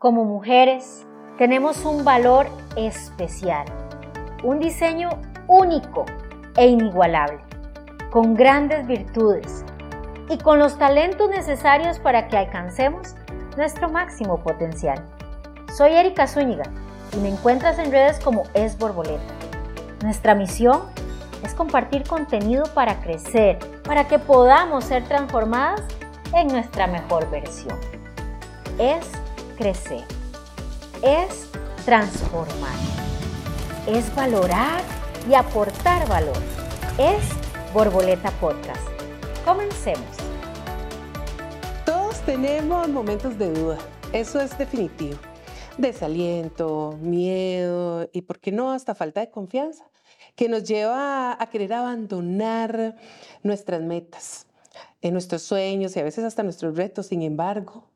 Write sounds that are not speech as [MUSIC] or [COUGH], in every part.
Como mujeres tenemos un valor especial, un diseño único e inigualable, con grandes virtudes y con los talentos necesarios para que alcancemos nuestro máximo potencial. Soy Erika Zúñiga y me encuentras en redes como Es Borboleta. Nuestra misión es compartir contenido para crecer, para que podamos ser transformadas en nuestra mejor versión. Es crecer, es transformar, es valorar y aportar valor. Es Borboleta Podcast. Comencemos. Todos tenemos momentos de duda, eso es definitivo. Desaliento, miedo y, ¿por qué no, hasta falta de confianza, que nos lleva a querer abandonar nuestras metas, en nuestros sueños y a veces hasta nuestros retos. Sin embargo,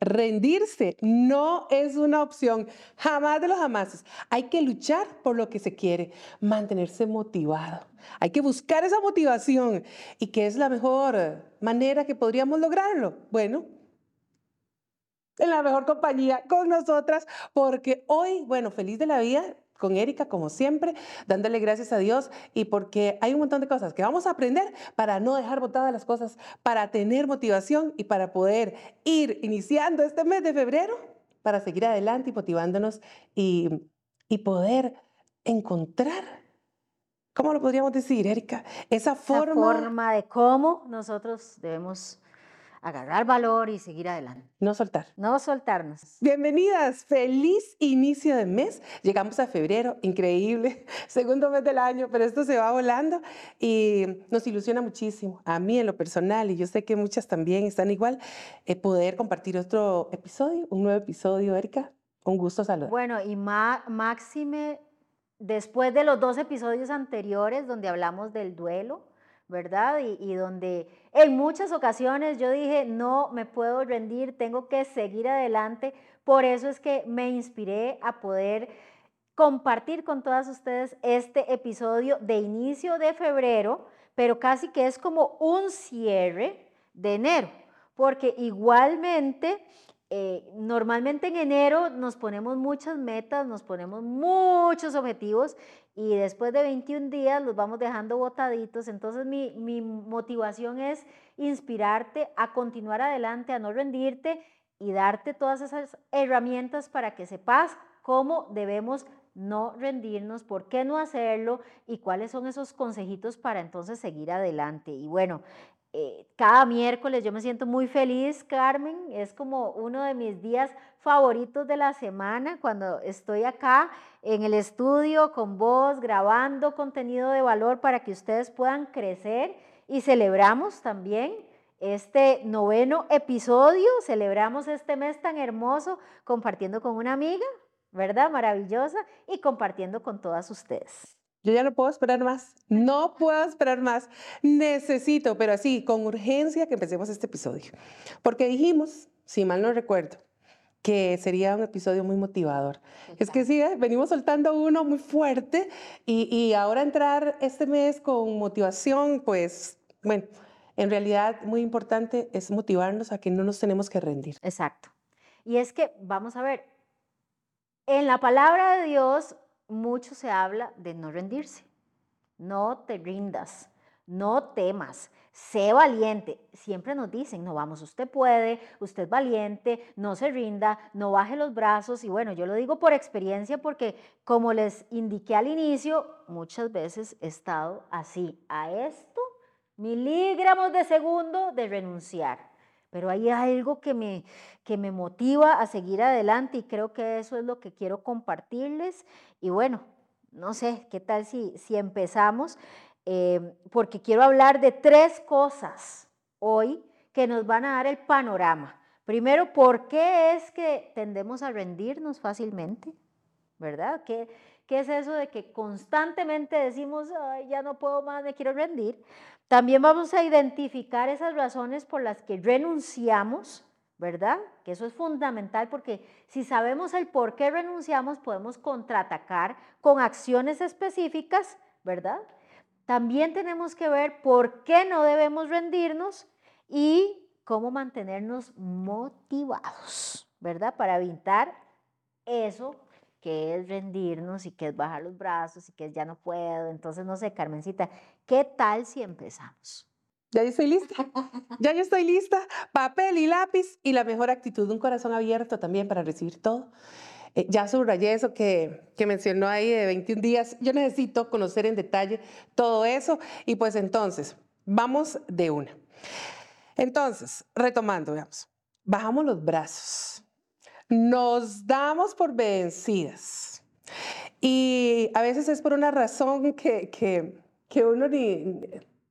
rendirse no es una opción, jamás de los jamases. Hay que luchar por lo que se quiere, mantenerse motivado. Hay que buscar esa motivación. ¿Y qué es la mejor manera que podríamos lograrlo? Bueno, en la mejor compañía con nosotras, porque hoy, bueno, feliz de la vida, con Erika, como siempre, dándole gracias a Dios y porque hay un montón de cosas que vamos a aprender para no dejar botadas las cosas, para tener motivación y para poder ir iniciando este mes de febrero, para seguir adelante y motivándonos y, y poder encontrar, ¿cómo lo podríamos decir, Erika? Esa forma, Esa forma de cómo nosotros debemos agarrar valor y seguir adelante. No soltar. No soltarnos. Bienvenidas, feliz inicio de mes. Llegamos a febrero, increíble, [LAUGHS] segundo mes del año, pero esto se va volando y nos ilusiona muchísimo. A mí en lo personal, y yo sé que muchas también están igual, eh, poder compartir otro episodio, un nuevo episodio, Erika. Un gusto saludar. Bueno, y máxime, después de los dos episodios anteriores donde hablamos del duelo, ¿verdad? Y, donde en muchas ocasiones yo dije, no me puedo rendir, tengo que seguir adelante. Por eso es que me inspiré a poder compartir con todas ustedes este episodio de inicio de febrero, pero casi que es como un cierre de enero, porque igualmente eh, normalmente en enero nos ponemos muchas metas, nos ponemos muchos objetivos y después de 21 días los vamos dejando botaditos. Entonces mi, mi motivación es inspirarte a continuar adelante, a no rendirte y darte todas esas herramientas para que sepas cómo debemos no rendirnos, por qué no hacerlo y cuáles son esos consejitos para entonces seguir adelante. Y bueno, eh, cada miércoles yo me siento muy feliz, Carmen. Es como uno de mis días favoritos de la semana cuando estoy acá en el estudio con vos, grabando contenido de valor para que ustedes puedan crecer y celebramos también este noveno episodio, celebramos este mes tan hermoso compartiendo con una amiga, ¿verdad? Maravillosa y compartiendo con todas ustedes. Yo ya no puedo esperar más, no puedo esperar más. Necesito, pero así, con urgencia, que empecemos este episodio. Porque dijimos, si mal no recuerdo, que sería un episodio muy motivador. Es que sí, ¿eh? venimos soltando uno muy fuerte y, y, ahora entrar este mes con motivación, pues, bueno, en realidad muy importante es motivarnos a que no nos tenemos que rendir. Exacto. Y es que, vamos a ver, en la palabra de Dios mucho se habla de no rendirse. No te rindas, no temas, sé valiente. Siempre nos dicen, no vamos, usted puede, usted es valiente, no se rinda, no baje los brazos. Y bueno, yo lo digo por experiencia porque como les indiqué al inicio, muchas veces he estado así, a esto, miligramos de segundo de renunciar pero hay algo que me, que me motiva a seguir adelante y creo que eso es lo que quiero compartirles. Y bueno, no sé, ¿qué tal si, si empezamos? Eh, porque quiero hablar de tres cosas hoy que nos van a dar el panorama. Primero, ¿por qué es que tendemos a rendirnos fácilmente? ¿Verdad? ¿Qué, qué es eso de que constantemente decimos, Ay, ya no puedo más, me quiero rendir? También vamos a identificar esas razones por las que renunciamos, ¿verdad? Que eso es fundamental porque si sabemos el por qué renunciamos, podemos contraatacar con acciones específicas, ¿verdad? También tenemos que ver por qué no debemos rendirnos y cómo mantenernos motivados. ¿verdad? Para evitar eso que es rendirnos y que es bajar los brazos y que es ya no puedo. Entonces, no sé, Carmencita, ¿qué tal si empezamos? Ya yo estoy lista, ya yo estoy lista. Papel y lápiz y la mejor actitud, un corazón abierto también para recibir todo. Eh, ya subrayé eso que, que mencionó ahí de 21 días. Yo necesito conocer en detalle todo eso y pues entonces, vamos de una. Entonces, retomando, veamos, bajamos los brazos, nos damos por vencidas y a veces es por una razón que, que, que uno ni,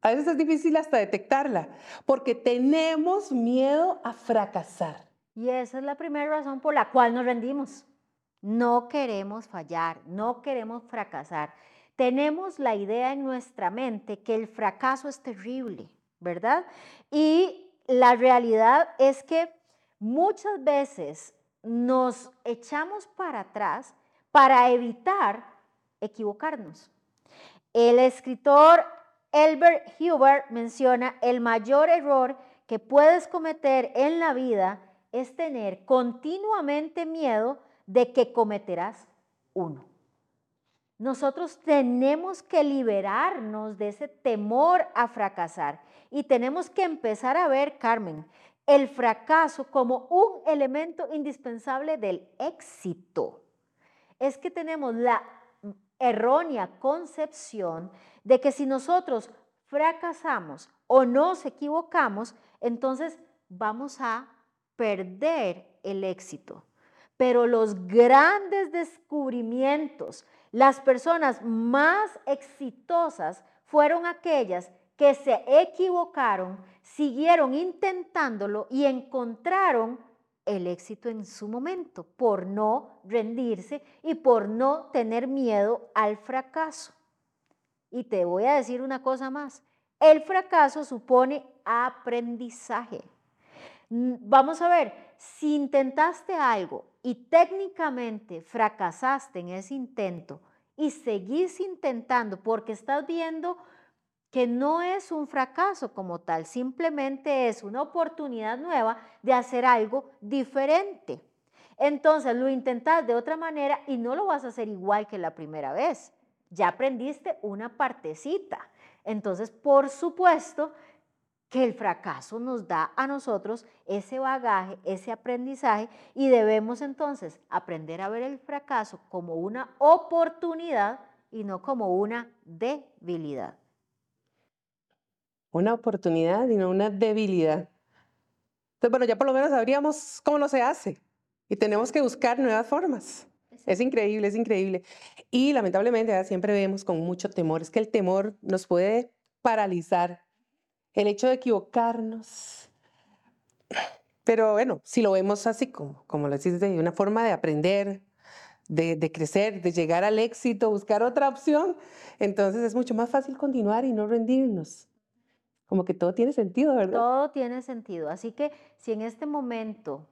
a veces es difícil hasta detectarla, porque tenemos miedo a fracasar. Y esa es la primera razón por la cual nos rendimos. No queremos fallar, no queremos fracasar. Tenemos la idea en nuestra mente que el fracaso es terrible, ¿verdad? Y la realidad es que muchas veces nos echamos para atrás para evitar equivocarnos. El escritor Albert Huber menciona el mayor error que puedes cometer en la vida es tener continuamente miedo de que cometerás uno. Nosotros tenemos que liberarnos de ese temor a fracasar y tenemos que empezar a ver, Carmen, el fracaso como un elemento indispensable del éxito. Es que tenemos la errónea concepción de que si nosotros fracasamos o nos equivocamos, entonces vamos a perder el éxito. Pero los grandes descubrimientos, las personas más exitosas fueron aquellas que se equivocaron, siguieron intentándolo y encontraron el éxito en su momento por no rendirse y por no tener miedo al fracaso. Y te voy a decir una cosa más. El fracaso supone aprendizaje. Vamos a ver, si intentaste algo y técnicamente fracasaste en ese intento y seguís intentando porque estás viendo que no es un fracaso como tal, simplemente es una oportunidad nueva de hacer algo diferente. Entonces lo intentas de otra manera y no lo vas a hacer igual que la primera vez ya aprendiste una partecita. Entonces, por supuesto que el fracaso nos da a nosotros ese bagaje, ese aprendizaje y debemos entonces aprender a ver el fracaso como una oportunidad y no como una debilidad. Una oportunidad y no una debilidad. Entonces, bueno, ya por lo menos sabríamos cómo no se hace y tenemos que buscar nuevas formas. Es increíble, es increíble. Y lamentablemente siempre vemos con mucho temor, es que el temor nos puede paralizar. El hecho de equivocarnos. Pero bueno, si lo vemos así como, como lo decís, de una forma de aprender, de, de, crecer, de llegar al éxito, buscar otra opción, entonces es mucho más fácil continuar y no rendirnos. Como que todo tiene sentido, ¿verdad? Todo tiene sentido. Así que si en este momento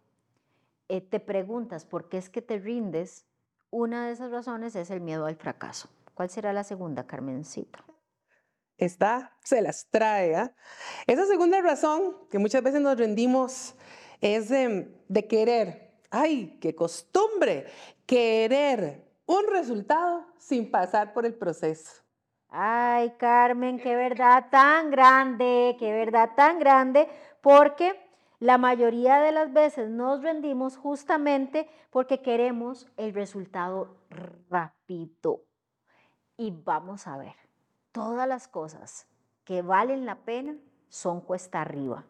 eh, te preguntas por qué es que te rindes, una de esas razones es el miedo al fracaso. ¿Cuál será la segunda, Carmencita? Esta se las trae. ¿ah? Esa segunda razón que muchas veces nos rendimos es de, de querer. ¡Ay, qué costumbre! Querer un resultado sin pasar por el proceso. Ay, Carmen, qué verdad tan grande, qué verdad tan grande, porque la mayoría de las veces nos rendimos justamente porque queremos el resultado rápido. Y vamos a ver, todas las cosas que valen la pena son cuesta arriba.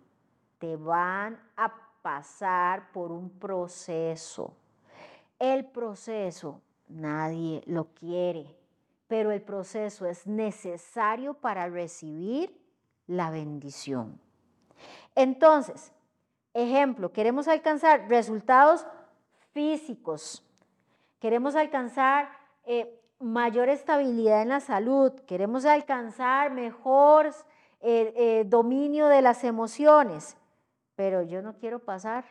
Te van a pasar por un proceso. El proceso nadie lo quiere, pero el proceso es necesario para recibir la bendición. Entonces, Ejemplo, queremos alcanzar resultados físicos, queremos alcanzar eh, mayor estabilidad en la salud, queremos alcanzar mejor eh, eh, dominio de las emociones, pero yo no quiero pasar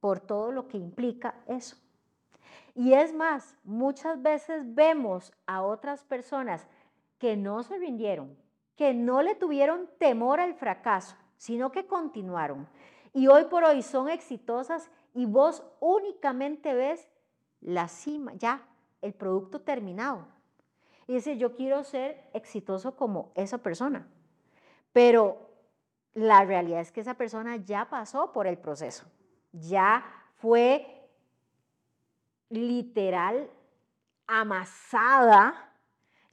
por todo lo que implica eso. Y es más, muchas veces vemos a otras personas que no se rindieron, que no le tuvieron temor al fracaso, sino que continuaron. Y hoy por hoy son exitosas y vos únicamente ves la cima, ya, el producto terminado. Y dice, yo quiero ser exitoso como esa persona. Pero la realidad es que esa persona ya pasó por el proceso, ya fue literal amasada,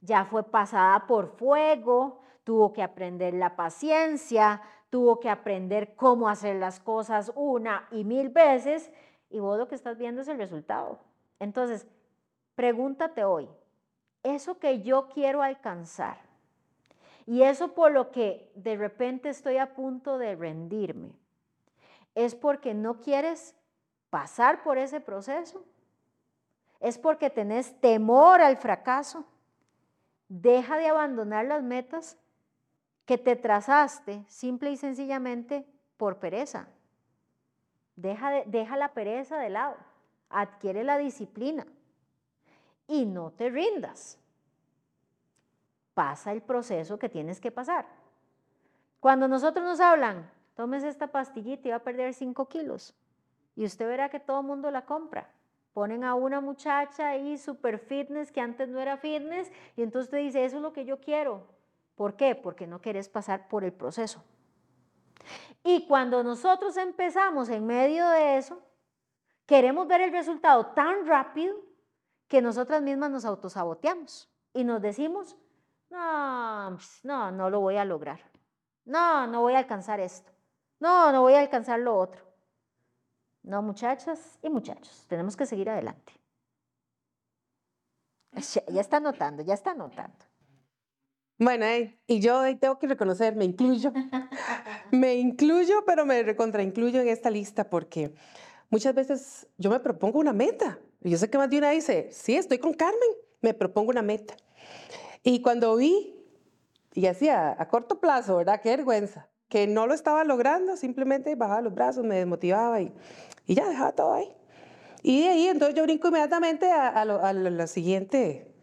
ya fue pasada por fuego, tuvo que aprender la paciencia, tuvo que aprender cómo hacer las cosas una y mil veces, y vos lo que estás viendo es el resultado. Entonces, pregúntate hoy, eso que yo quiero alcanzar y eso por lo que de repente estoy a punto de rendirme, ¿es porque no quieres pasar por ese proceso? ¿Es porque tenés temor al fracaso? Deja de abandonar las metas que te trazaste simple y sencillamente por pereza. Deja, de, deja la pereza de lado, adquiere la disciplina y no te rindas. Pasa el proceso que tienes que pasar. Cuando nosotros nos hablan, tomes esta pastillita y va a perder 5 kilos. Y usted verá que todo el mundo la compra. Ponen a una muchacha ahí super fitness que antes no era fitness y entonces usted dice, eso es lo que yo quiero. ¿Por qué? Porque no quieres pasar por el proceso. Y cuando nosotros empezamos en medio de eso, queremos ver el resultado tan rápido que nosotras mismas nos autosaboteamos y nos decimos, no, pues, no, no lo voy a lograr. No, no voy a alcanzar esto. No, no voy a alcanzar lo otro. No, muchachas y muchachos, tenemos que seguir adelante. Ya está notando, ya está notando. Bueno, y yo tengo que reconocer, me incluyo, [LAUGHS] me incluyo, pero me recontraincluyo en esta lista porque muchas veces yo me propongo una meta. Y yo sé que más de una dice, sí, estoy con Carmen, me propongo una meta. Y cuando vi, y hacía a corto plazo, ¿verdad? Qué vergüenza, que no lo estaba logrando, simplemente bajaba los brazos, me desmotivaba y y ya dejaba todo ahí. Y de ahí entonces yo brinco inmediatamente a, la siguiente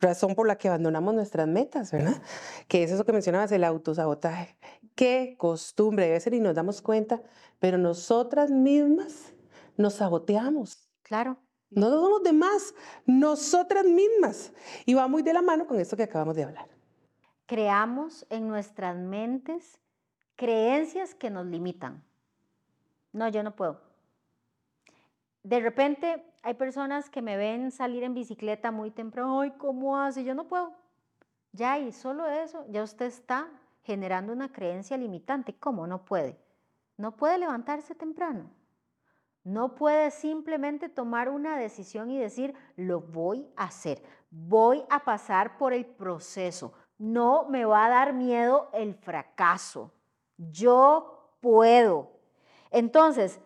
razón por la que abandonamos nuestras metas, ¿verdad? Que es eso que mencionabas, el autosabotaje. Qué costumbre debe ser y nos damos cuenta, pero nosotras mismas nos saboteamos. Claro. No somos los demás, nosotras mismas. Y va muy de la mano con esto que acabamos de hablar. Creamos en nuestras mentes creencias que nos limitan. No, yo no puedo. De repente hay personas que me ven salir en bicicleta muy temprano. Ay, ¿cómo hace? Yo no puedo. Ya, y solo eso, ya usted está generando una creencia limitante. ¿Cómo no puede? No puede levantarse temprano. No puede simplemente tomar una decisión y decir, lo voy a hacer. Voy a pasar por el proceso. No me va a dar miedo el fracaso. Yo puedo. Entonces,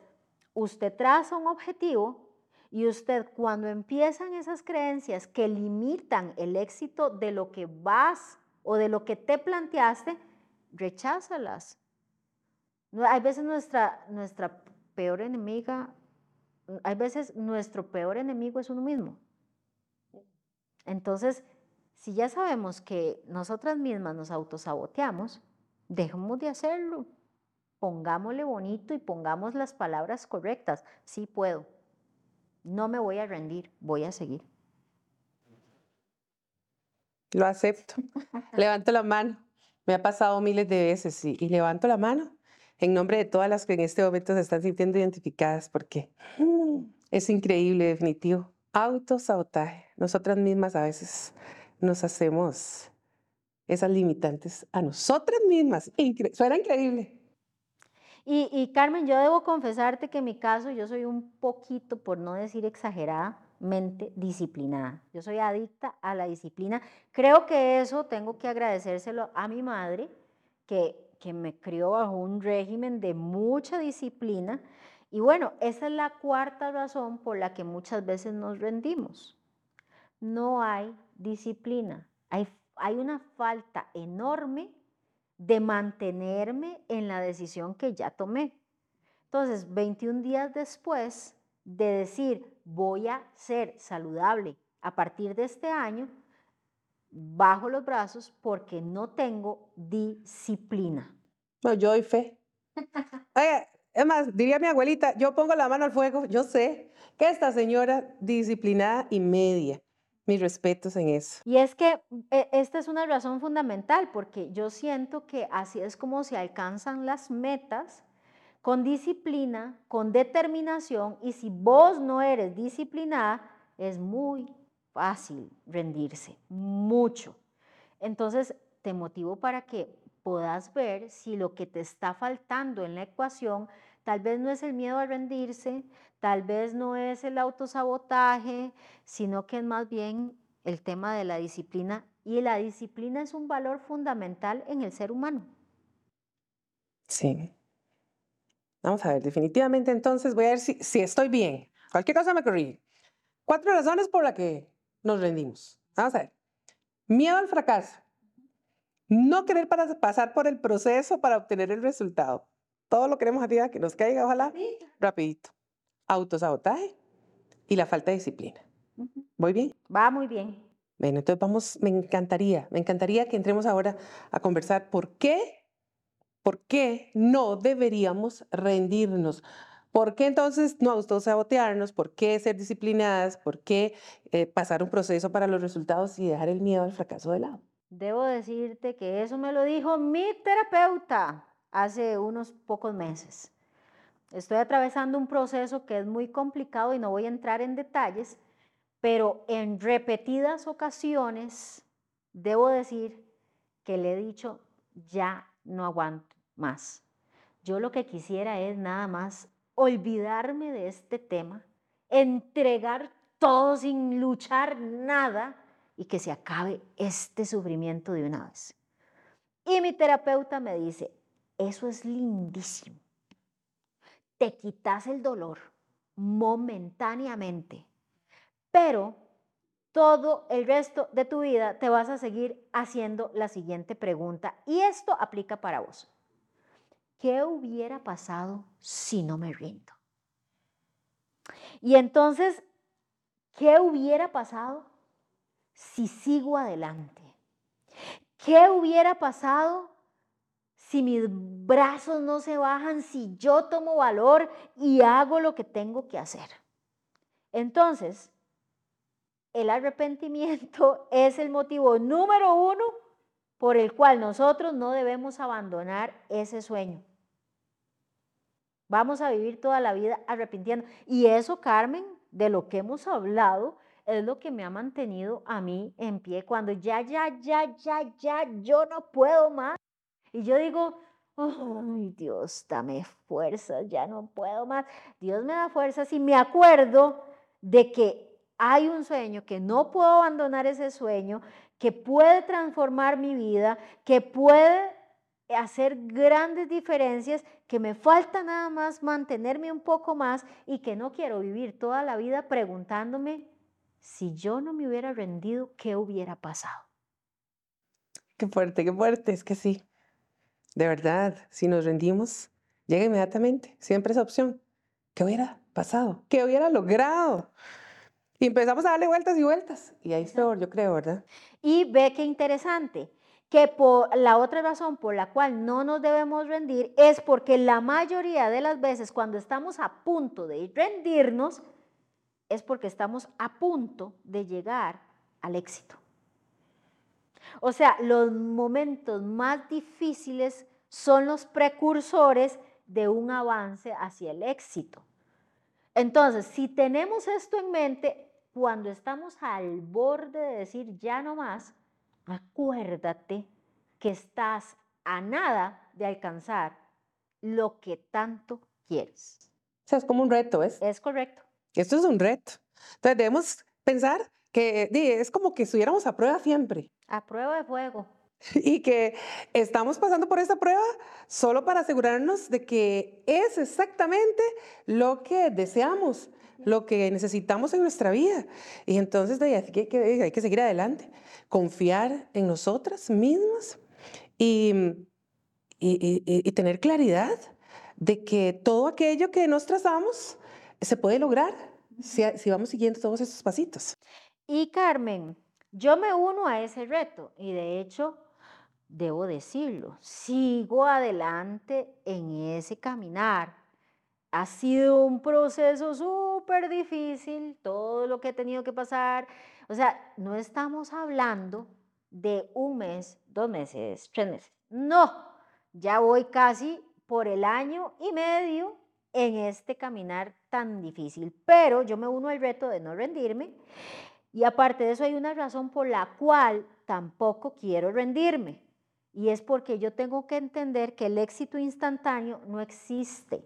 usted traza un objetivo y usted cuando empiezan esas creencias que limitan el éxito de lo que vas o de lo que te planteaste, recházalas. Hay veces nuestra, nuestra peor enemiga, hay veces nuestro peor enemigo es uno mismo. Entonces, si ya sabemos que nosotras mismas nos autosaboteamos, dejemos de hacerlo pongámosle bonito y pongamos las palabras correctas. Sí puedo. No me voy a rendir, voy a seguir. Lo acepto. [LAUGHS] levanto la mano. Me ha pasado miles de veces y, y, levanto la mano en nombre de todas las que en este momento se están sintiendo identificadas porque es increíble, definitivo. Autosabotaje. Nosotras mismas a veces nos hacemos esas limitantes a nosotras mismas. suena increíble. Y, Carmen, yo debo confesarte que en mi caso yo soy un poquito, por no decir exageradamente, disciplinada. Yo soy adicta a la disciplina. Creo que eso tengo que agradecérselo a mi madre, que, que me crió bajo un régimen de mucha disciplina. Y bueno, esa es la cuarta razón por la que muchas veces nos rendimos. No hay disciplina. Hay, hay una falta enorme de mantenerme en la decisión que ya tomé. Entonces, 21 días después de decir, voy a ser saludable a partir de este año, bajo los brazos porque no tengo disciplina. No, yo doy fe. [LAUGHS] Oye, es más, diría mi abuelita, yo pongo la mano al fuego, yo sé que esta señora disciplinada y media. Mis respetos en eso. Y es que eh, esta es una razón fundamental, porque yo siento que así es como se alcanzan las metas con disciplina, con determinación, y si vos no eres disciplinada, es muy fácil rendirse, mucho. Entonces, te motivo para que puedas ver si lo que te está faltando en la ecuación tal vez no es el miedo a rendirse, tal vez no es el autosabotaje, sino que es más bien el tema de la disciplina. Y la disciplina es un valor fundamental en el ser humano. Sí. Vamos a ver, definitivamente entonces voy a ver si, estoy bien. Cualquier cosa me corrige. Cuatro razones por las que nos rendimos. Vamos a ver. Miedo al fracaso. No querer pasar por el proceso para obtener el resultado. Todo lo queremos arriba, que nos caiga, ojalá, rapidito. Autosabotaje y la falta de disciplina. ¿Voy bien? Va muy bien. Bueno, entonces vamos, me encantaría, me encantaría que entremos ahora a conversar por qué, por qué no deberíamos rendirnos. ¿Por qué entonces no autosabotearnos? ¿Por qué ser disciplinadas? ¿Por qué eh, pasar un proceso para los resultados y dejar el miedo al fracaso de lado? Debo decirte que eso me lo dijo mi terapeuta hace unos pocos meses. Estoy atravesando un proceso que es muy complicado y no voy a entrar en detalles, pero en repetidas ocasiones debo decir que le he dicho, ya no aguanto más. Yo lo que quisiera es nada más olvidarme de este tema, entregar todo sin luchar nada y que se acabe este sufrimiento de una vez. Y mi terapeuta me dice, eso es lindísimo. Te quitas el dolor momentáneamente, pero todo el resto de tu vida te vas a seguir haciendo la siguiente pregunta y esto aplica para vos. ¿Qué hubiera pasado si no me rindo? Y entonces, ¿qué hubiera pasado si sigo adelante? ¿Qué hubiera pasado si mis brazos no se bajan, si yo tomo valor y hago lo que tengo que hacer? Entonces, el arrepentimiento [LAUGHS] es el motivo número uno por el cual nosotros no debemos abandonar ese sueño. Vamos a vivir toda la vida arrepintiendo. Y eso, Carmen, de lo que hemos hablado, es lo que me ha mantenido a mí en pie cuando ya, ya, ya, ya, ya, yo no puedo más. Y yo digo, ay Dios, dame fuerzas, ya no puedo más. Dios me da fuerzas y me acuerdo de que hay un sueño, que no puedo abandonar ese sueño, que puede transformar mi vida, que puede hacer grandes diferencias, que me falta nada más mantenerme un poco más y que no quiero vivir toda la vida preguntándome si yo no me hubiera rendido, ¿qué hubiera pasado? Qué fuerte, qué fuerte, es que sí. De verdad, si nos rendimos, llega inmediatamente, siempre esa opción. ¿Qué hubiera pasado? ¿Qué hubiera logrado? Y empezamos a darle vueltas y vueltas. Y ahí está, yo creo, ¿verdad? Y ve qué interesante, que por la otra razón por la cual no nos debemos rendir es porque la mayoría de las veces cuando estamos a punto de rendirnos, es porque estamos a punto de llegar al éxito. O sea, los momentos más difíciles son los precursores de un avance hacia el éxito. Entonces, si tenemos esto en mente, cuando estamos al borde de decir ya no más, acuérdate que estás a nada de alcanzar lo que tanto quieres. O sea, es como un reto, ¿es? Es correcto. Esto es un reto. Entonces debemos pensar que es como que estuviéramos a prueba siempre. A prueba de fuego. Y que estamos pasando por esta prueba solo para asegurarnos de que es exactamente lo que deseamos, lo que necesitamos en nuestra vida. Y entonces hay que, hay que seguir adelante, confiar en nosotras mismas y, y, y tener claridad de que todo aquello que nos trazamos se puede lograr si, si vamos siguiendo todos esos pasitos. Y Carmen, yo me uno a ese reto y de hecho, debo decirlo, sigo adelante en ese caminar. ha sido un proceso súper difícil, todo lo que he tenido que pasar. O sea, no estamos hablando de un mes, dos meses, tres meses. No, ya voy casi por el año y medio en este caminar tan difícil. Pero yo me uno al reto de no rendirme y aparte de eso hay una razón por la cual tampoco quiero rendirme. Y es porque yo tengo que entender que el éxito instantáneo no existe.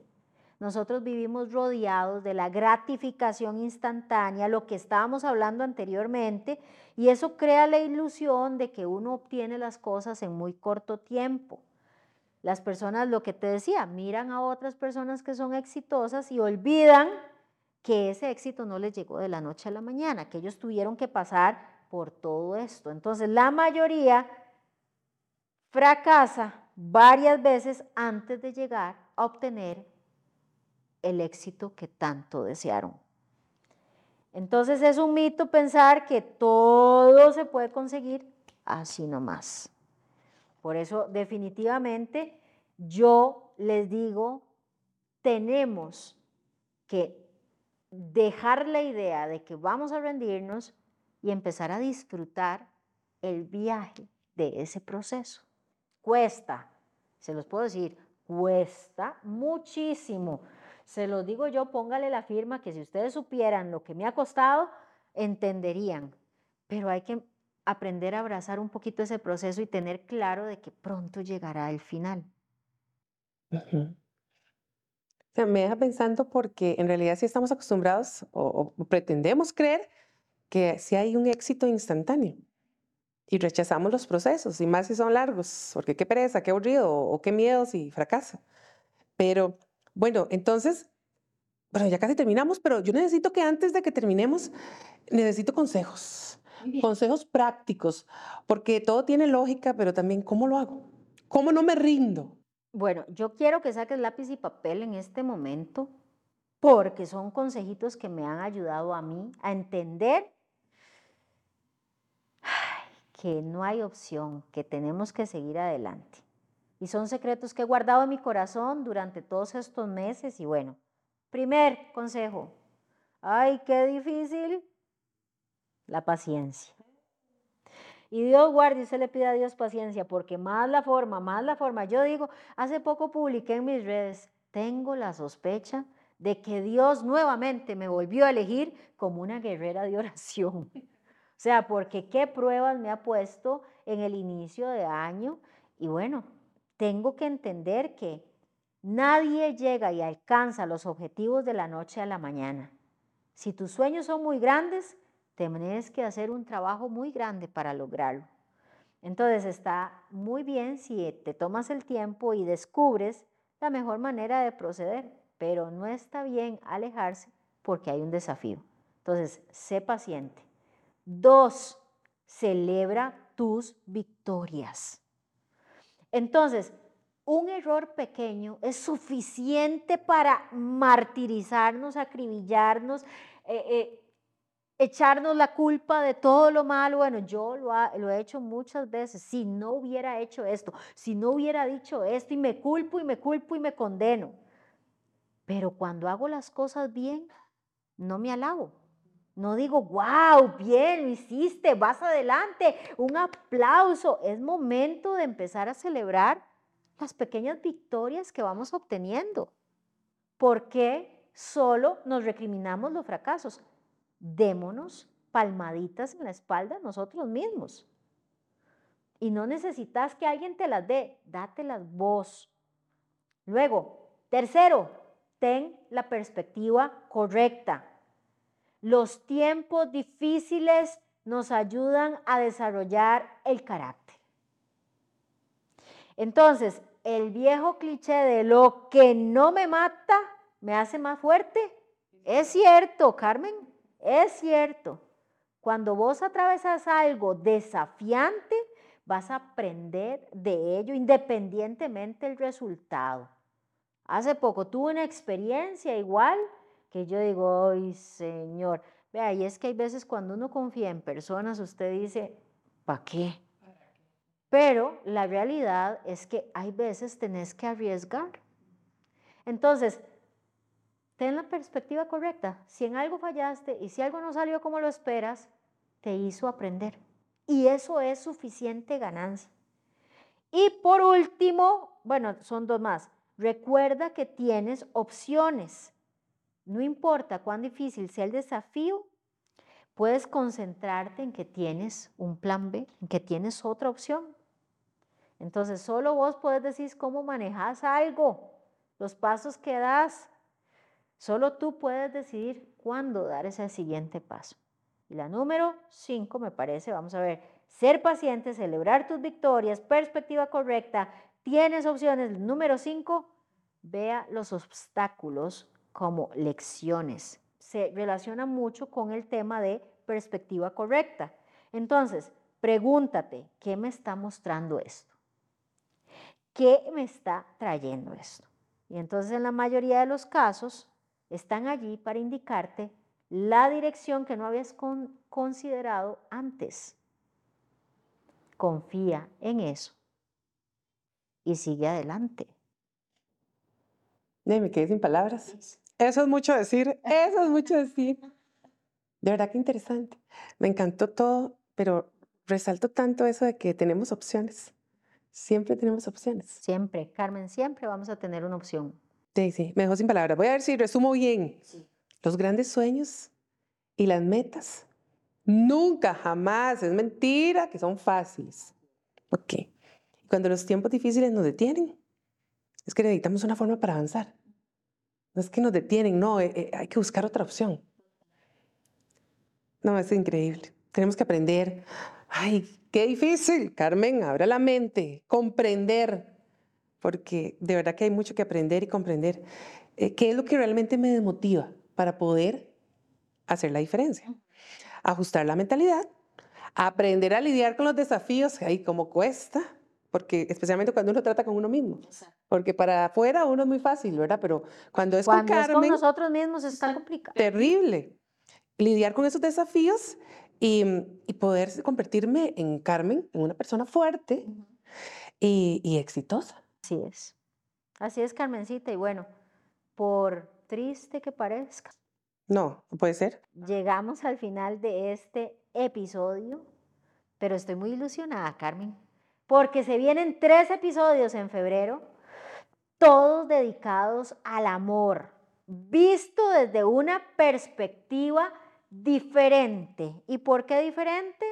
Nosotros vivimos rodeados de la gratificación instantánea, lo que estábamos hablando anteriormente, y eso crea la ilusión de que uno obtiene las cosas en muy corto tiempo. Las personas, lo que te decía, miran a otras personas que son exitosas y olvidan que ese éxito no les llegó de la noche a la mañana, que ellos tuvieron que pasar por todo esto. Entonces, la mayoría fracasa varias veces antes de llegar a obtener el éxito que tanto desearon. Entonces es un mito pensar que todo se puede conseguir así nomás. Por eso definitivamente yo les digo, tenemos que dejar la idea de que vamos a rendirnos y empezar a disfrutar el viaje de ese proceso. Cuesta, se los puedo decir, cuesta muchísimo. Se los digo yo, póngale la firma que si ustedes supieran lo que me ha costado, entenderían. Pero hay que aprender a abrazar un poquito ese proceso y tener claro de que pronto llegará el final. Me deja pensando porque en realidad sí estamos acostumbrados o, o pretendemos creer que sí hay un éxito instantáneo y rechazamos los procesos, y más si son largos, porque qué pereza, qué aburrido, o qué miedo si fracasa. Pero bueno, entonces, bueno, ya casi terminamos, pero yo necesito que antes de que terminemos, necesito consejos, consejos prácticos, porque todo tiene lógica, pero también cómo lo hago, cómo no me rindo. Bueno, yo quiero que saques lápiz y papel en este momento, porque son consejitos que me han ayudado a mí a entender que no hay opción, que tenemos que seguir adelante. Y son secretos que he guardado en mi corazón durante todos estos meses. Y bueno, primer consejo, ay, qué difícil, la paciencia. Y Dios guarde, se le pide a Dios paciencia, porque más la forma, más la forma. Yo digo, hace poco publiqué en mis redes, tengo la sospecha de que Dios nuevamente me volvió a elegir como una guerrera de [LAUGHS] oración. O sea, porque qué pruebas me ha puesto en el inicio de año. Y bueno, tengo que entender que nadie llega y alcanza los objetivos de la noche a la mañana. Si tus sueños son muy grandes, tienes que hacer un trabajo muy grande para lograrlo. Entonces está muy bien si te tomas el tiempo y descubres la mejor manera de proceder, pero no está bien alejarse porque hay un desafío. Entonces, sé paciente. Dos, celebra tus victorias. Entonces, un error pequeño es suficiente para martirizarnos, acribillarnos, eh, eh, echarnos la culpa de todo lo malo. Bueno, yo lo, he hecho muchas veces. Si no hubiera hecho esto, si no hubiera dicho esto, y me culpo y me culpo y me condeno. Pero cuando hago las cosas bien, no me alabo. No digo, wow, bien, lo hiciste, vas adelante, un aplauso. Es momento de empezar a celebrar las pequeñas victorias que vamos obteniendo. ¿Por qué solo nos recriminamos los fracasos? Démonos palmaditas en la espalda nosotros mismos. Y no necesitas que alguien te las dé, dátelas vos. Luego, tercero, ten la perspectiva correcta. Los tiempos difíciles nos ayudan a desarrollar el carácter. Entonces, el viejo cliché de lo que no me mata me hace más fuerte. Es cierto, Carmen, es cierto. Cuando vos atravesas algo desafiante, vas a aprender de ello independientemente del resultado. Hace poco tuve una experiencia igual que yo digo, ay Señor, vea, y es que hay veces cuando uno confía en personas, usted dice, ¿para qué? Pero la realidad es que hay veces tenés que arriesgar. Entonces, ten la perspectiva correcta. Si en algo fallaste y si algo no salió como lo esperas, te hizo aprender. Y eso es suficiente ganancia. Y por último, bueno, son dos más. Recuerda que tienes opciones. No importa cuán difícil sea el desafío, puedes concentrarte en que tienes un plan B, en que tienes otra opción. Entonces, solo vos puedes decir cómo manejas algo, los pasos que das. Solo tú puedes decidir cuándo dar ese siguiente paso. Y la número 5 me parece, vamos a ver, ser paciente, celebrar tus victorias, perspectiva correcta, tienes opciones. Número 5, vea los obstáculos como lecciones. Se relaciona mucho con el tema de perspectiva correcta. Entonces, pregúntate, ¿qué me está mostrando esto? ¿Qué me está trayendo esto? Y entonces en la mayoría de los casos están allí para indicarte la dirección que no habías considerado antes. Confía en eso y sigue adelante. me quedé sin palabras. Eso es mucho decir, eso es mucho decir. De verdad que interesante. Me encantó todo, pero resalto tanto eso de que tenemos opciones. Siempre tenemos opciones. Siempre, Carmen, siempre vamos a tener una opción. Sí, sí, me dejó sin palabras. Voy a ver si resumo bien. Los grandes sueños y las metas nunca, jamás, es mentira que son fáciles. Ok. Cuando los tiempos difíciles nos detienen, es que necesitamos una forma para avanzar. No es que nos detienen, no, eh, eh, hay que buscar otra opción. No, es increíble. Tenemos que aprender. Ay, qué difícil, Carmen, abra la mente, comprender, porque de verdad que hay mucho que aprender y comprender. Eh, ¿Qué es lo que realmente me desmotiva para poder hacer la diferencia? Ajustar la mentalidad, aprender a lidiar con los desafíos, ahí como cuesta, porque especialmente cuando uno trata con uno mismo. Porque para afuera uno es muy fácil, ¿verdad? Pero cuando es con Carmen... Es con nosotros mismos es tan complicado. Terrible. Lidiar con esos desafíos y, y, poder convertirme en Carmen, en una persona fuerte y, y exitosa. Así es. Así es, Carmencita. Y bueno, por triste que parezca. No, no puede ser. Llegamos al final de este episodio, pero estoy muy ilusionada, Carmen porque se vienen tres episodios en febrero, todos dedicados al amor, visto desde una perspectiva diferente. ¿Y por qué diferente?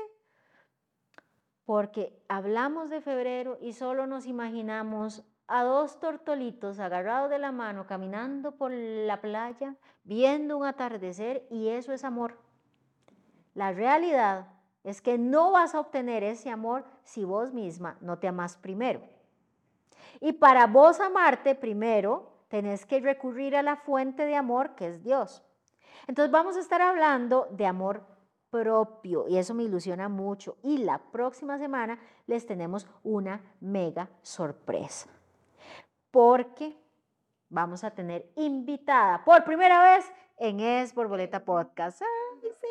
Porque hablamos de febrero y solo nos imaginamos a dos tortolitos agarrados de la mano caminando por la playa, viendo un atardecer y eso es amor. La realidad es que no vas a obtener ese amor si vos misma no te amas primero. Y para vos amarte primero, tenés que recurrir a la fuente de amor que es Dios. Entonces vamos a estar hablando de amor propio y eso me ilusiona mucho. Y la próxima semana les tenemos una mega sorpresa. Porque vamos a tener invitada por primera vez en Es Borboleta Podcast. ¡Ay, sí!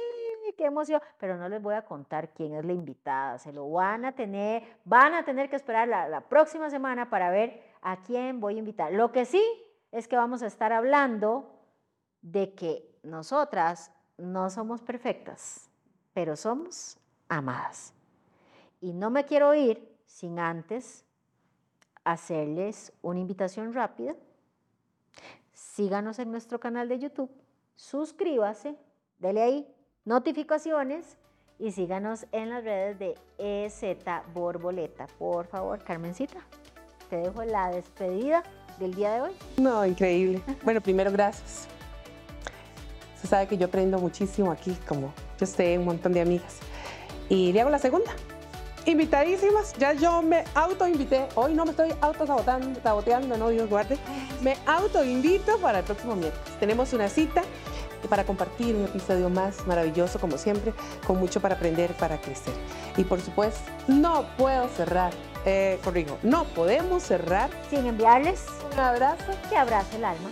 qué emoción, pero no les voy a contar quién es la invitada, se lo van a tener, van a tener que esperar la, la próxima semana para ver a quién voy a invitar. Lo que sí es que vamos a estar hablando de que nosotras no somos perfectas, pero somos amadas. Y no me quiero ir sin antes hacerles una invitación rápida. Síganos en nuestro canal de YouTube, suscríbase, dele ahí notificaciones y síganos en las redes de EZ Borboleta. Por favor, Carmencita, te dejo la despedida del día de hoy. No, increíble. Bueno, primero, gracias. Se sabe que yo aprendo muchísimo aquí, como yo sé, un montón de amigas. Y le hago la segunda. Invitadísimas, ya yo me autoinvité. Hoy no me estoy autosaboteando, saboteando, no Dios guarde. Me autoinvito para el próximo miércoles. Tenemos una cita para compartir un episodio más maravilloso como siempre, con mucho para aprender, para crecer. Y por supuesto, no puedo cerrar, eh, corrijo, no podemos cerrar sin enviarles un abrazo que abrace el alma.